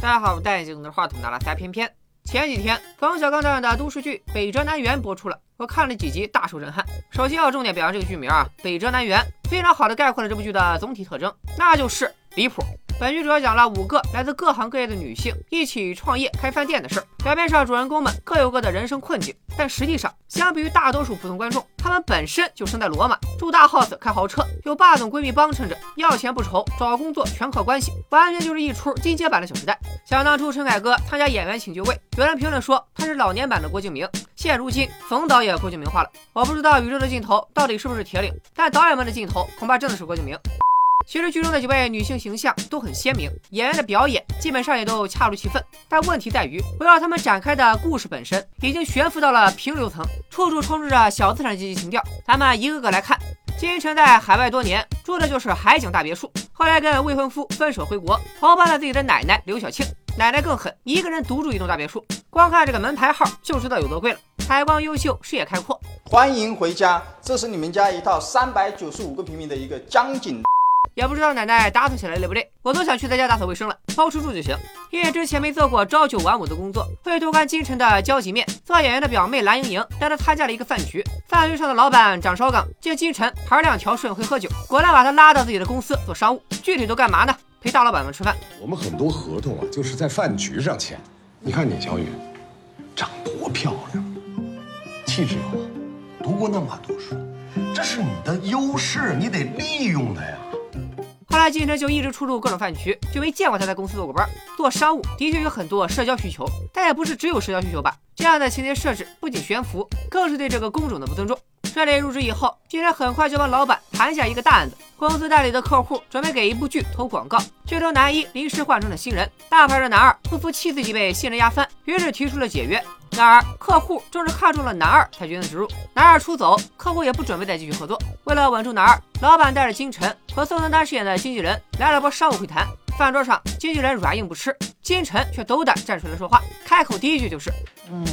大家好，我戴眼镜的话筒拿了仨偏偏。前几天冯小刚导演的都市剧《北辙南辕》播出了，我看了几集，大受震撼。首先要重点表扬这个剧名啊，《北辙南辕》，非常好的概括了这部剧的总体特征，那就是离谱。本剧主要讲了五个来自各行各业的女性一起创业开饭店的事儿。表面上主人公们各有各的人生困境，但实际上，相比于大多数普通观众，他们本身就生在罗马，住大 house，开豪车，有霸总闺蜜帮衬着，要钱不愁，找工作全靠关系，完全就是一出进阶版的《小时代》。想当初陈凯歌参加演员请就位，有人评论说他是老年版的郭敬明。现如今冯导也郭敬明化了，我不知道宇宙的尽头到底是不是铁岭，但导演们的尽头恐怕真的是郭敬明。其实剧中的几位女性形象都很鲜明，演员的表演基本上也都恰如其分。但问题在于，围绕他们展开的故事本身已经悬浮到了平流层，处处充斥着小资产阶级情调。咱们一个个来看。金晨在海外多年，住的就是海景大别墅。后来跟未婚夫分手回国，投奔了自己的奶奶刘晓庆。奶奶更狠，一个人独住一栋大别墅，光看这个门牌号就知道有多贵了。采光优秀，视野开阔。欢迎回家，这是你们家一套三百九十五个平米的一个江景。也不知道奶奶打扫起来累不累，我都想去她家打扫卫生了，包吃住就行。因为之前没做过朝九晚五的工作，会偷看金晨的交际面。做演员的表妹蓝盈莹带她参加了一个饭局，饭局上的老板张绍刚见金晨牌量调顺，会喝酒，果断把她拉到自己的公司做商务。具体都干嘛呢？陪大老板们吃饭。我们很多合同啊，就是在饭局上签。你看你小雨，长多漂亮，气质又好，读过那么多书，这是你的优势，你得利用它呀。他来金晨就一直出入各种饭局，就没见过他在公司做过班。做商务的确有很多社交需求，但也不是只有社交需求吧？这样的情节设置不仅悬浮，更是对这个工种的不尊重。顺利入职以后，金晨很快就帮老板谈下一个大案子。公司代理的客户准备给一部剧投广告，剧中男一临时换成了新人，大牌的男二不服气自己被新人压翻，于是提出了解约。然而客户正是看中了男二才决定植入，男二出走，客户也不准备再继续合作。为了稳住男二，老板带着金晨和宋丹丹饰演的经纪人来了波商务会谈。饭桌上，经纪人软硬不吃，金晨却斗胆站出来说话，开口第一句就是：“嗯，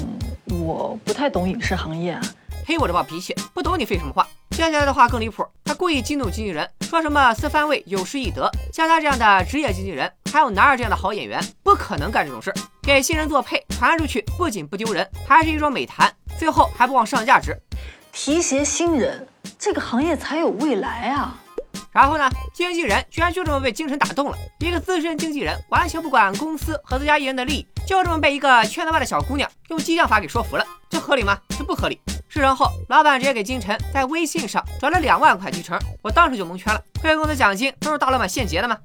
我不太懂影视行业啊。”嘿，我这暴脾气，不懂你废什么话？接下来的话更离谱，他故意激怒经纪人，说什么四番位有失易得，像他这样的职业经纪人，还有男二这样的好演员，不可能干这种事。给新人做配传出去，不仅不丢人，还是一桩美谈，最后还不忘上价值。提携新人，这个行业才有未来啊！然后呢，经纪人居然就这么被精神打动了，一个资深经纪人完全不管公司和自家艺人的利益，就这么被一个圈子外的小姑娘用激将法给说服了，这合理吗？这不合理。事成后，老板直接给金晨在微信上转了两万块提成，我当时就蒙圈了。贵公司奖金都是大老板现结的吗？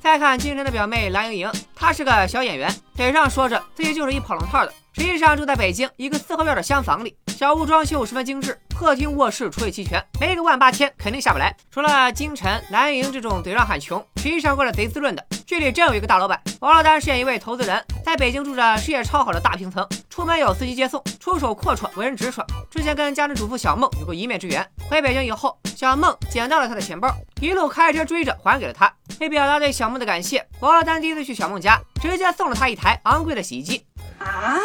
再看金晨的表妹蓝莹莹，她是个小演员，嘴上说着自己就是一跑龙套的，实际上住在北京一个四合院的厢房里，小屋装修十分精致，客厅卧室厨卫齐全，没个万八千肯定下不来。除了京城、蓝营这种嘴上喊穷，实际上过得贼滋润的。剧里真有一个大老板，王珞丹饰演一位投资人，在北京住着事业超好的大平层，出门有司机接送，出手阔绰，为人直爽。之前跟家庭主妇小梦有过一面之缘，回北京以后，小梦捡到了他的钱包，一路开车追着还给了他。为表达对小梦的感谢，王珞丹第一次去小梦家，直接送了她一台昂贵的洗衣机。啊，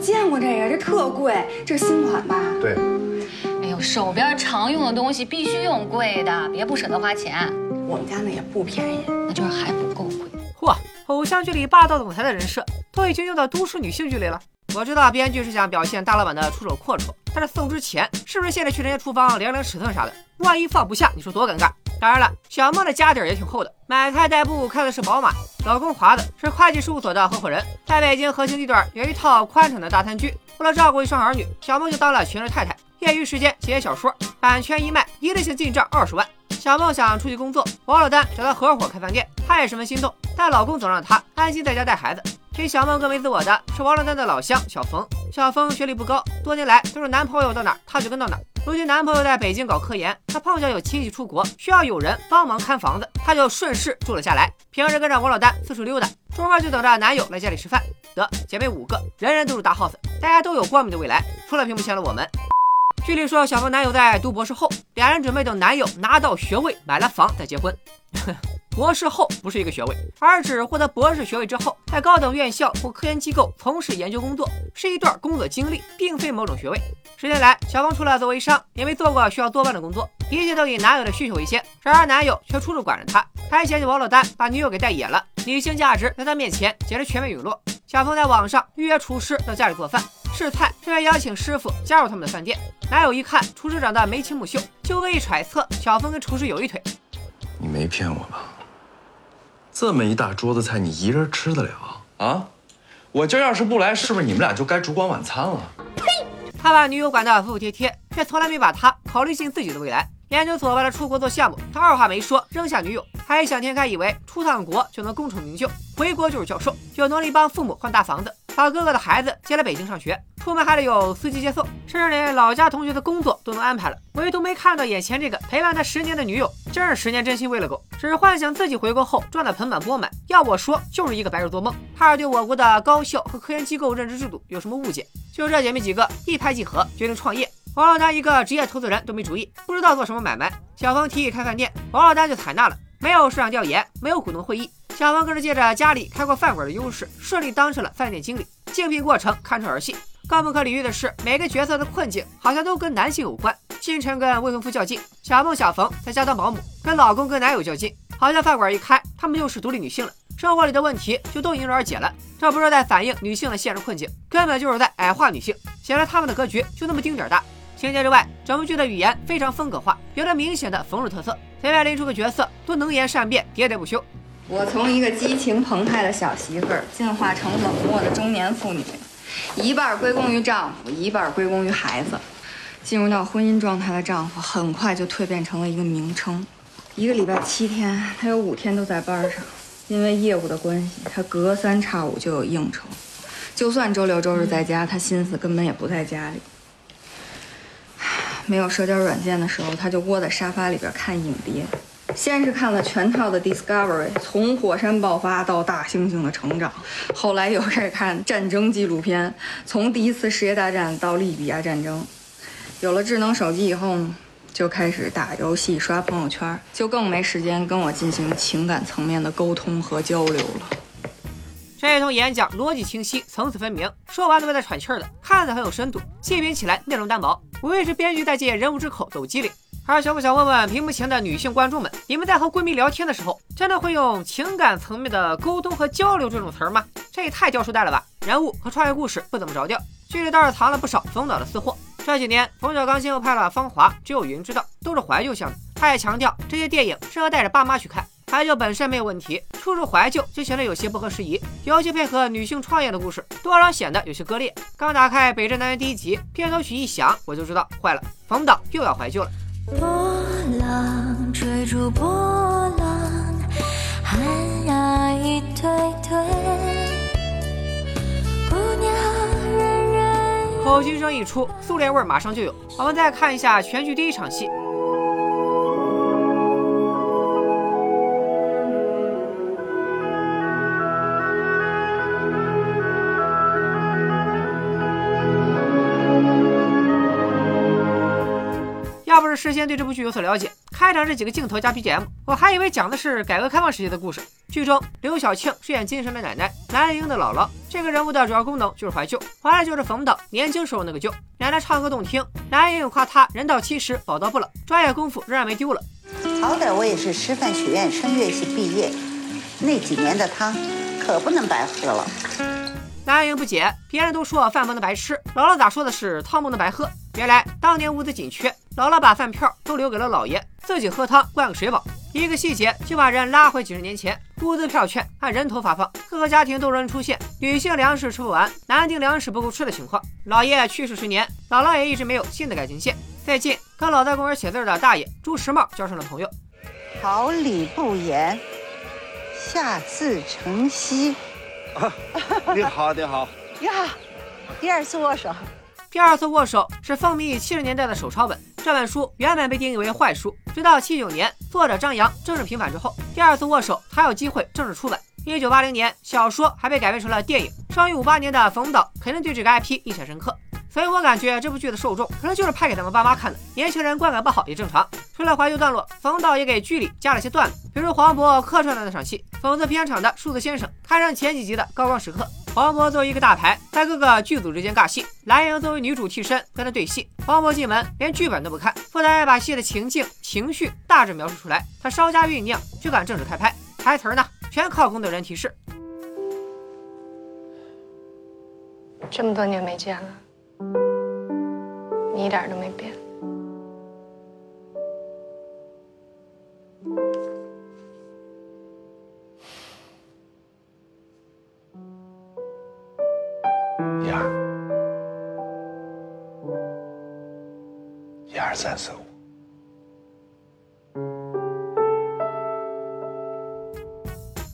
见过这个，这特贵，这是新款吧？对。哎呦，手边常用的东西必须用贵的，别不舍得花钱。我们家那也不便宜，那就是还不够贵。嚯，偶像剧里霸道总裁的人设都已经用到都市女性剧里了。我知道编剧是想表现大老板的出手阔绰，但是送之前是不是先得去人家厨房量量尺寸啥的？万一放不下，你说多尴尬？当然了，小梦的家底儿也挺厚的，买菜代步开的是宝马，老公华子是会计事务所的合伙人，在北京核心地段有一套宽敞的大三居。为了照顾一双儿女，小梦就当了全职太太，业余时间写写小说，版权一卖，一次性进账二十万。小梦想出去工作，王珞丹找她合伙开饭店，她也十分心动，但老公总让她安心在家带孩子。比小梦更为自我的是王珞丹的老乡小冯。小冯学历不高，多年来都是男朋友到哪她就跟到哪。如今男朋友在北京搞科研，她碰巧有亲戚出国，需要有人帮忙看房子，她就顺势住了下来。平时跟着王老丹四处溜达，周末就等着男友来家里吃饭。得姐妹五个，人人都是大 house，大家都有光明的未来，除了屏幕前的我们。剧里说，小峰男友在读博士后，俩人准备等男友拿到学位，买了房再结婚。博士后不是一个学位，而指获得博士学位之后，在高等院校或科研机构从事研究工作，是一段工作经历，并非某种学位。十年来，小峰除了做微商，也没做过需要坐班的工作，一切都以男友的需求为先。然而男友却处处管着她，还嫌弃王珞丹把女友给带野了。女性价值在他面前简直全面陨落。小峰在网上预约厨师到家里做饭试菜，顺便邀请师傅加入他们的饭店。男友一看厨师长得眉清目秀，就恶意揣测小峰跟厨师有一腿。你没骗我吧？这么一大桌子菜，你一人吃得了啊？我今儿要是不来，是不是你们俩就该烛光晚餐了？呸！他把女友管得服服帖帖，却从来没把她考虑进自己的未来。研究所为了出国做项目，他二话没说扔下女友，还异想天开以为出趟国就能功成名就，回国就是教授，有能力帮父母换大房子，把哥哥的孩子接来北京上学，出门还得有司机接送，甚至连老家同学的工作都能安排了，唯独没看到眼前这个陪伴他十年的女友，真是十年真心喂了狗，只是幻想自己回国后赚得盆满钵满。要我说，就是一个白日做梦。他是对我国的高校和科研机构认知制度有什么误解？就这姐妹几个一拍即合，决定创业。王老丹一个职业投资人都没主意，不知道做什么买卖。小峰提议开饭店，王老丹就采纳了。没有市场调研，没有股东会议，小峰更是借着家里开过饭馆的优势，顺利当上了饭店经理。竞聘过程堪称儿戏。更不可理喻的是，每个角色的困境好像都跟男性有关。金晨跟未婚夫较劲，小梦、小冯在家当保姆，跟老公跟男友较劲。好像饭馆一开，他们就是独立女性了，生活里的问题就都迎刃而解了。这不是在反映女性的现实困境，根本就是在矮化女性，显得他们的格局就那么丁点儿大。情节之外，整部剧的语言非常风格化，有着明显的冯日特色，随便拎出个角色都能言善辩，喋喋不休。我从一个激情澎湃的小媳妇儿进化成冷漠的中年妇女，一半归功于丈夫，一半归功于孩子。进入到婚姻状态的丈夫，很快就蜕变成了一个名称。一个礼拜七天，他有五天都在班上，因为业务的关系，他隔三差五就有应酬。就算周六周日在家，他心思根本也不在家里。没有社交软件的时候，他就窝在沙发里边看影碟。先是看了全套的 Discovery，从火山爆发到大猩猩的成长。后来又开始看战争纪录片，从第一次世界大战到利比亚战争。有了智能手机以后呢，就开始打游戏、刷朋友圈，就更没时间跟我进行情感层面的沟通和交流了。这一通演讲逻辑清晰，层次分明，说完都别再喘气儿的，看着很有深度，细品起来内容单薄。无非是编剧在借人物之口抖机灵。而想不想问问屏幕前的女性观众们，你们在和闺蜜聊天的时候，真的会用情感层面的沟通和交流这种词儿吗？这也太掉书袋了吧！人物和创业故事不怎么着调，剧里倒是藏了不少冯导的私货。这几年，冯小刚先后拍了《芳华》《只有云知道》，都是怀旧向的。他也强调，这些电影适合带着爸妈去看。怀旧本身没有问题，处处怀旧就显得有些不合时宜，尤其配合女性创业的故事，多少显得有些割裂。刚打开《北镇男人》第一集，片头曲一响，我就知道坏了，冯导又要怀旧了。波浪追逐波浪，寒鸦一对对，姑娘人人。口琴声一出，苏联味马上就有。我们再看一下全剧第一场戏。事先对这部剧有所了解，开场这几个镜头加 BGM，我还以为讲的是改革开放时期的故事。剧中刘晓庆饰演金神的奶奶，蓝莹莹的姥姥。这个人物的主要功能就是怀旧，怀的就是冯导年轻时候那个旧。奶奶唱歌动听，蓝莹莹夸她人到七十宝刀不老，专业功夫仍然没丢了。好歹我也是师范学院声乐系毕业，那几年的汤可不能白喝了。蓝莹莹不解，别人都说饭不能白吃，姥姥咋说的是汤不能白喝？原来当年物资紧缺。姥姥把饭票都留给了姥爷，自己喝汤灌个水饱。一个细节就把人拉回几十年前，物资票券按人头发放，各个家庭都容易出现女性粮食吃不完，男丁粮食不够吃的情况。姥爷去世十年，姥姥也一直没有新的感情线。最近跟老在公园写字的大爷朱时茂交上了朋友。好礼不言，下自成蹊。啊，你好，你好呀，第二次握手。第二次握手是风靡七十年代的手抄本。这本书原本被定义为坏书，直到七九年作者张扬正式平反之后，第二次握手才有机会正式出版。一九八零年，小说还被改编成了电影。生于五八年的冯导肯定对这个 IP 印象深刻，所以我感觉这部剧的受众可能就是拍给他们爸妈看的。年轻人观感不好也正常。除了怀旧段落，冯导也给剧里加了些段子，比如黄渤客串的那场戏，讽刺片场的数字先生，看上前几集的高光时刻。黄渤作为一个大牌，在各个剧组之间尬戏。蓝莹作为女主替身跟他对戏。黄渤进门连剧本都不看，负责把戏的情境、情绪大致描述出来。他稍加酝酿就敢正式开拍。台词呢，全靠工作人员提示。这么多年没见了，你一点都没变。二三四五。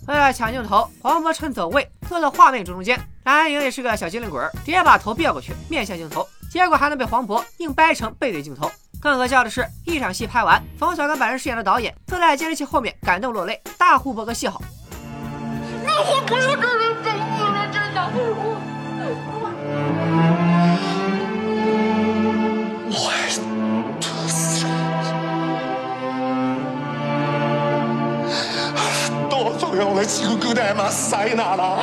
为了抢镜头，黄渤趁走位坐到画面正中间，蓝盈也是个小机灵鬼，直接把头别过去，面向镜头，结果还能被黄渤硬掰成背对镜头。更可笑的是，一场戏拍完，冯小刚本人饰演的导演坐在监视器后面感动落泪，大呼播个戏好。那我不是这人多重要的情歌代码塞哪了？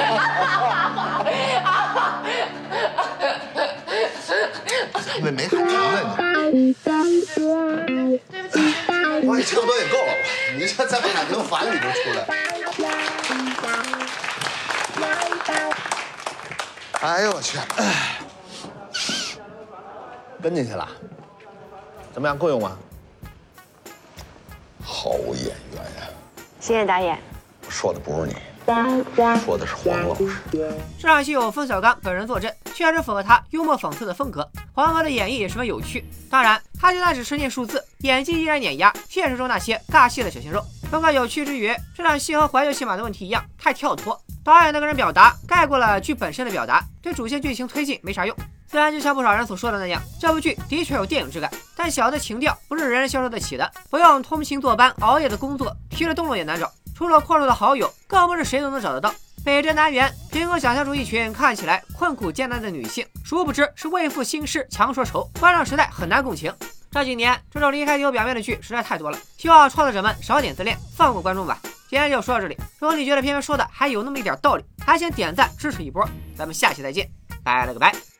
没没喊停了你。我你差不多也够了，你这再不喊停，反语都出来。哎呦我去！跟进去了，怎么样？够用吗？好演员呀！谢谢导演。说的不是你，说的是黄老师。这场戏有冯小刚本人坐镇，确实符合他幽默讽刺的风格。黄渤的演绎也十分有趣，当然，他就算只是念数字，演技依然碾压现实中那些尬戏的小鲜肉。风格有趣之余，这场戏和怀旧戏码的问题一样，太跳脱。导演的个人表达盖过了剧本身的表达，对主线剧情推进没啥用。虽然就像不少人所说的那样，这部剧的确有电影质感，但小的情调不是人人消受得起的。不用通勤坐班熬夜的工作，提着灯笼也难找。除了阔绰的好友，更不是谁都能找得到。北镇南园凭空想象出一群看起来困苦艰难的女性，殊不知是为赋新诗强说愁，观众实在很难共情。这几年这种离开有表面的剧实在太多了，希望创作者们少点自恋，放过观众吧。今天就说到这里，如果你觉得片片说的还有那么一点道理，还请点赞支持一波。咱们下期再见，拜了个拜。